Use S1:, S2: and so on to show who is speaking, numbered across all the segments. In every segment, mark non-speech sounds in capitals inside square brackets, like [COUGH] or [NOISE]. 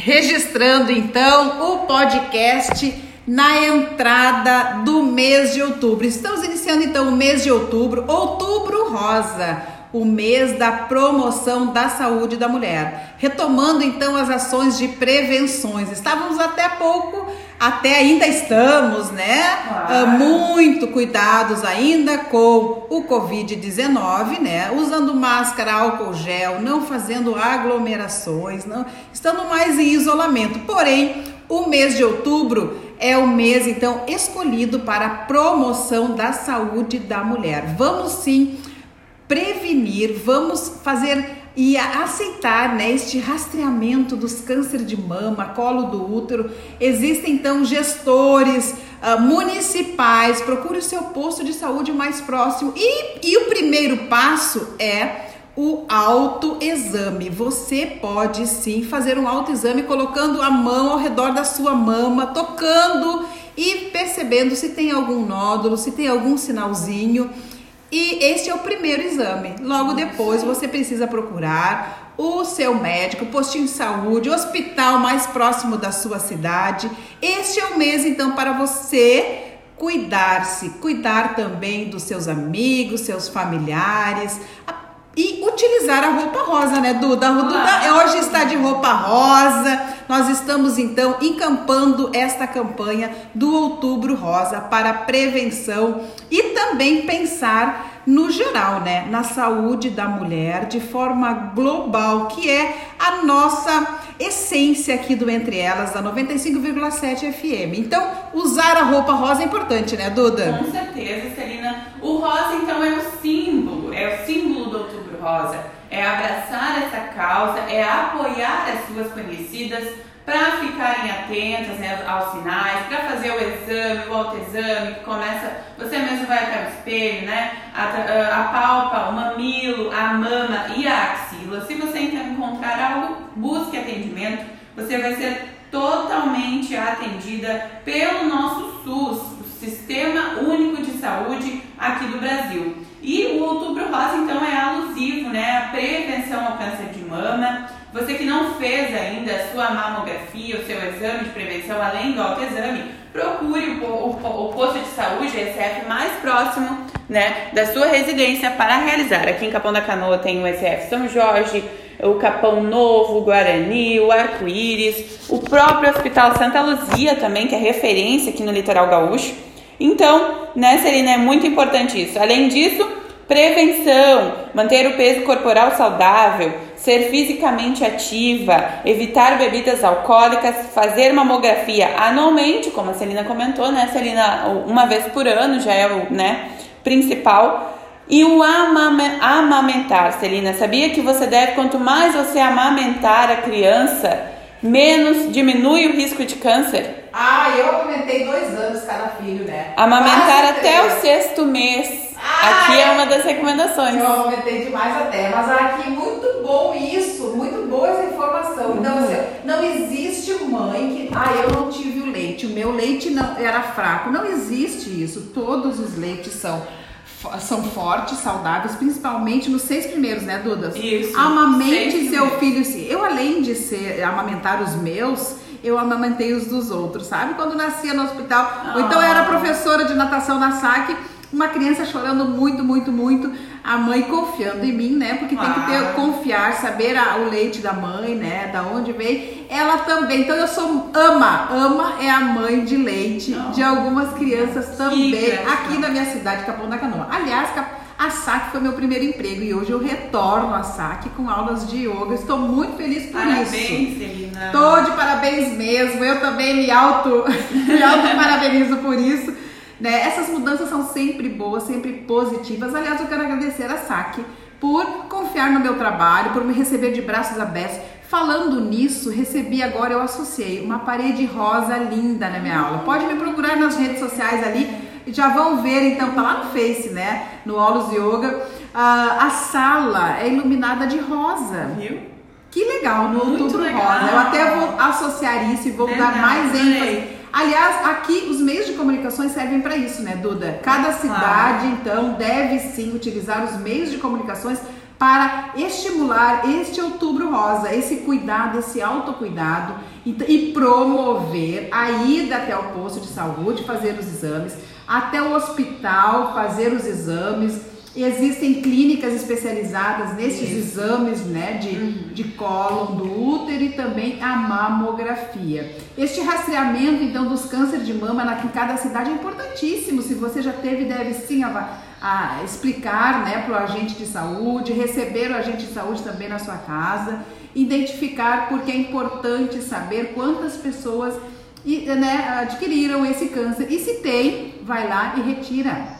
S1: registrando então o podcast na entrada do mês de outubro. Estamos iniciando então o mês de outubro, outubro rosa, o mês da promoção da saúde da mulher. Retomando então as ações de prevenções. Estávamos até pouco até ainda estamos, né? Claro. Uh, muito cuidados ainda com o Covid-19, né? Usando máscara, álcool gel, não fazendo aglomerações, não, estando mais em isolamento. Porém, o mês de outubro é o mês então escolhido para a promoção da saúde da mulher. Vamos sim prevenir, vamos fazer e aceitar né, este rastreamento dos cânceres de mama, colo do útero. Existem então gestores uh, municipais, procure o seu posto de saúde mais próximo. E, e o primeiro passo é o autoexame. Você pode sim fazer um autoexame colocando a mão ao redor da sua mama, tocando e percebendo se tem algum nódulo, se tem algum sinalzinho. E este é o primeiro exame. Logo depois você precisa procurar o seu médico, postinho de saúde, hospital mais próximo da sua cidade. Este é o mês então para você cuidar-se, cuidar também dos seus amigos, seus familiares, e utilizar a roupa rosa, né, Duda? A Duda hoje está de roupa rosa. Nós estamos então encampando esta campanha do Outubro Rosa para prevenção e também pensar no geral, né, na saúde da mulher de forma global, que é a nossa essência aqui do Entre Elas da 95,7 FM. Então, usar a roupa rosa é importante, né, Duda?
S2: Com certeza, Celina. O rosa então é o símbolo, é o símbolo do Outubro Rosa. É abraçar essa causa, é apoiar as suas conhecidas para ficarem atentas né, aos sinais, para fazer o exame, o autoexame, que começa, você mesmo vai até o espelho, né? Apalpa o mamilo, a mama e a axila. Se você encontrar algo, busque atendimento. Você vai ser totalmente atendida pelo nosso SUS, sua mamografia, o seu exame de prevenção, além do autoexame, procure o, o, o posto de saúde, SF, mais próximo né, da sua residência para realizar. Aqui em Capão da Canoa tem o SF São Jorge, o Capão Novo, o Guarani, o Arco-Íris, o próprio Hospital Santa Luzia também, que é referência aqui no litoral gaúcho. Então, né, Serena, é muito importante isso. Além disso, prevenção, manter o peso corporal saudável, ser fisicamente ativa, evitar bebidas alcoólicas, fazer mamografia anualmente, como a Celina comentou, né, Celina, uma vez por ano já é o, né, principal. E o amamentar, Celina, sabia que você deve, quanto mais você amamentar a criança, menos diminui o risco de câncer?
S1: Ah, eu amamentei dois anos cada filho, né?
S2: Amamentar Quase até três. o sexto mês. Ah, aqui é uma das recomendações.
S1: Eu aumentei demais até, mas aqui muito bom isso, muito boa essa informação. Então, assim, não existe mãe que, ah, eu não tive o leite, o meu leite não era fraco. Não existe isso. Todos os leites são são fortes, saudáveis, principalmente nos seis primeiros, né, Dudas?
S2: Isso.
S1: Amamente seu filho, sim. Eu, além de ser amamentar os meus, eu amamentei os dos outros, sabe? Quando nascia no hospital, ou então eu era professora de natação na SAC, uma criança chorando muito, muito, muito, a mãe confiando em mim, né? Porque tem que ter confiar, saber a, o leite da mãe, né? Da onde vem. Ela também. Então eu sou ama, ama é a mãe de leite Não. de algumas crianças também aqui na minha cidade, Capão da Canoa. Aliás, a SAC foi meu primeiro emprego e hoje eu retorno à SAC com aulas de yoga. Estou muito feliz por
S2: parabéns,
S1: isso.
S2: Parabéns, Celina.
S1: Estou de parabéns mesmo. Eu também me auto, [LAUGHS] me auto parabenizo por isso. Né? Essas mudanças são sempre boas, sempre positivas. Aliás, eu quero agradecer a SAC por confiar no meu trabalho, por me receber de braços abertos. Falando nisso, recebi agora, eu associei uma parede rosa linda na minha aula. Pode me procurar nas redes sociais ali, já vão ver, então, tá lá no Face, né? No Aulos Yoga. Uh, a sala é iluminada de rosa.
S2: Viu?
S1: Que legal, no Muito outubro legal. rosa. Eu até vou associar isso e vou dar mais ênfase Aliás, aqui os meios de comunicações servem para isso, né, Duda? Cada cidade, então, deve sim utilizar os meios de comunicações para estimular este outubro rosa, esse cuidado, esse autocuidado e, e promover a ida até o posto de saúde, fazer os exames, até o hospital, fazer os exames. Existem clínicas especializadas nesses Isso. exames né, de, uhum. de cólon, do útero e também a mamografia. Este rastreamento, então, dos cânceres de mama na, em cada cidade é importantíssimo. Se você já teve, deve sim a, a explicar né, para o agente de saúde, receber o agente de saúde também na sua casa, identificar porque é importante saber quantas pessoas né, adquiriram esse câncer. E se tem, vai lá e retira.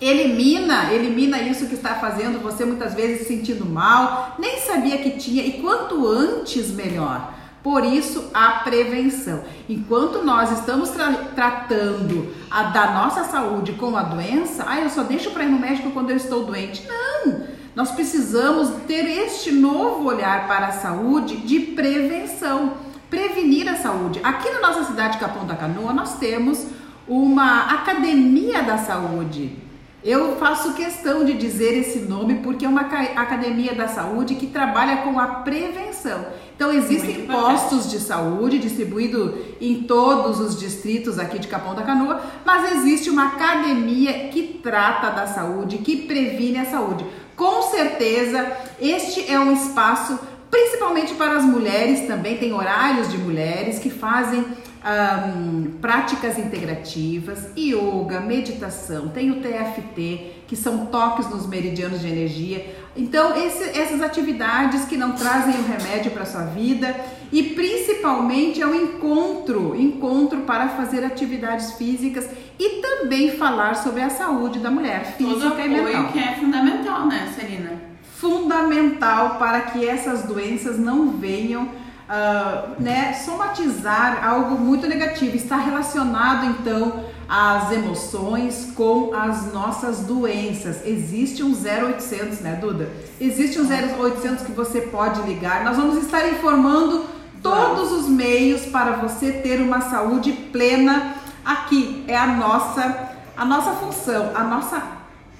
S1: Elimina, elimina isso que está fazendo você muitas vezes se sentindo mal, nem sabia que tinha e quanto antes melhor. Por isso, a prevenção. Enquanto nós estamos tra tratando a, da nossa saúde com a doença, ah, eu só deixo para ir no médico quando eu estou doente. Não! Nós precisamos ter este novo olhar para a saúde de prevenção, prevenir a saúde. Aqui na nossa cidade Capão da Canoa, nós temos uma academia da saúde. Eu faço questão de dizer esse nome porque é uma academia da saúde que trabalha com a prevenção. Então existem postos de saúde distribuídos em todos os distritos aqui de Capão da Canoa, mas existe uma academia que trata da saúde, que previne a saúde. Com certeza, este é um espaço principalmente para as mulheres também, tem horários de mulheres que fazem um, práticas integrativas, yoga, meditação, tem o TFT, que são toques nos meridianos de energia. Então, esse, essas atividades que não trazem o remédio para a sua vida e principalmente é um encontro, encontro para fazer atividades físicas e também falar sobre a saúde da mulher física
S2: Todo
S1: e mental.
S2: que é fundamental, né, Celina?
S1: Fundamental para que essas doenças não venham uh, né, somatizar algo muito negativo. Está relacionado então às emoções com as nossas doenças. Existe um 0800, né, Duda? Existe um 0800 que você pode ligar. Nós vamos estar informando todos os meios para você ter uma saúde plena. Aqui é a nossa a nossa função, a nossa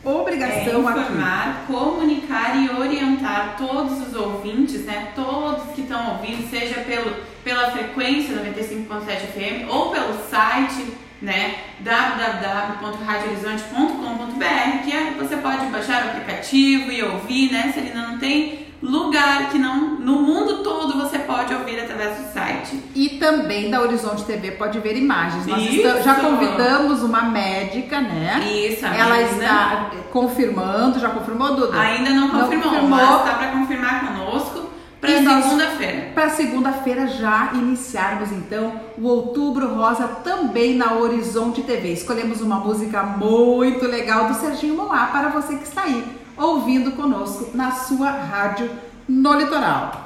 S1: obrigação
S2: é informar,
S1: aqui.
S2: comunicar e orientar todos os ouvintes, né? Todos que estão ouvindo, seja pelo, pela frequência 95.7 FM ou pelo site, né? www.radiohorizonte.com.br, que é, você pode baixar o aplicativo e ouvir, né? Se ele não tem lugar que não no mundo todo você pode ouvir através do site.
S1: E também da Horizonte TV pode ver imagens. Nós estamos, já convidamos uma médica, né?
S2: Isso,
S1: Ela está confirmando, já confirmou, Duda?
S2: Ainda não confirmou, não confirmou. mas está para confirmar conosco para segunda-feira.
S1: Para segunda-feira já iniciarmos então o Outubro Rosa também na Horizonte TV. Escolhemos uma música muito legal do Serginho Moá para você que está aí ouvindo conosco na sua rádio no litoral.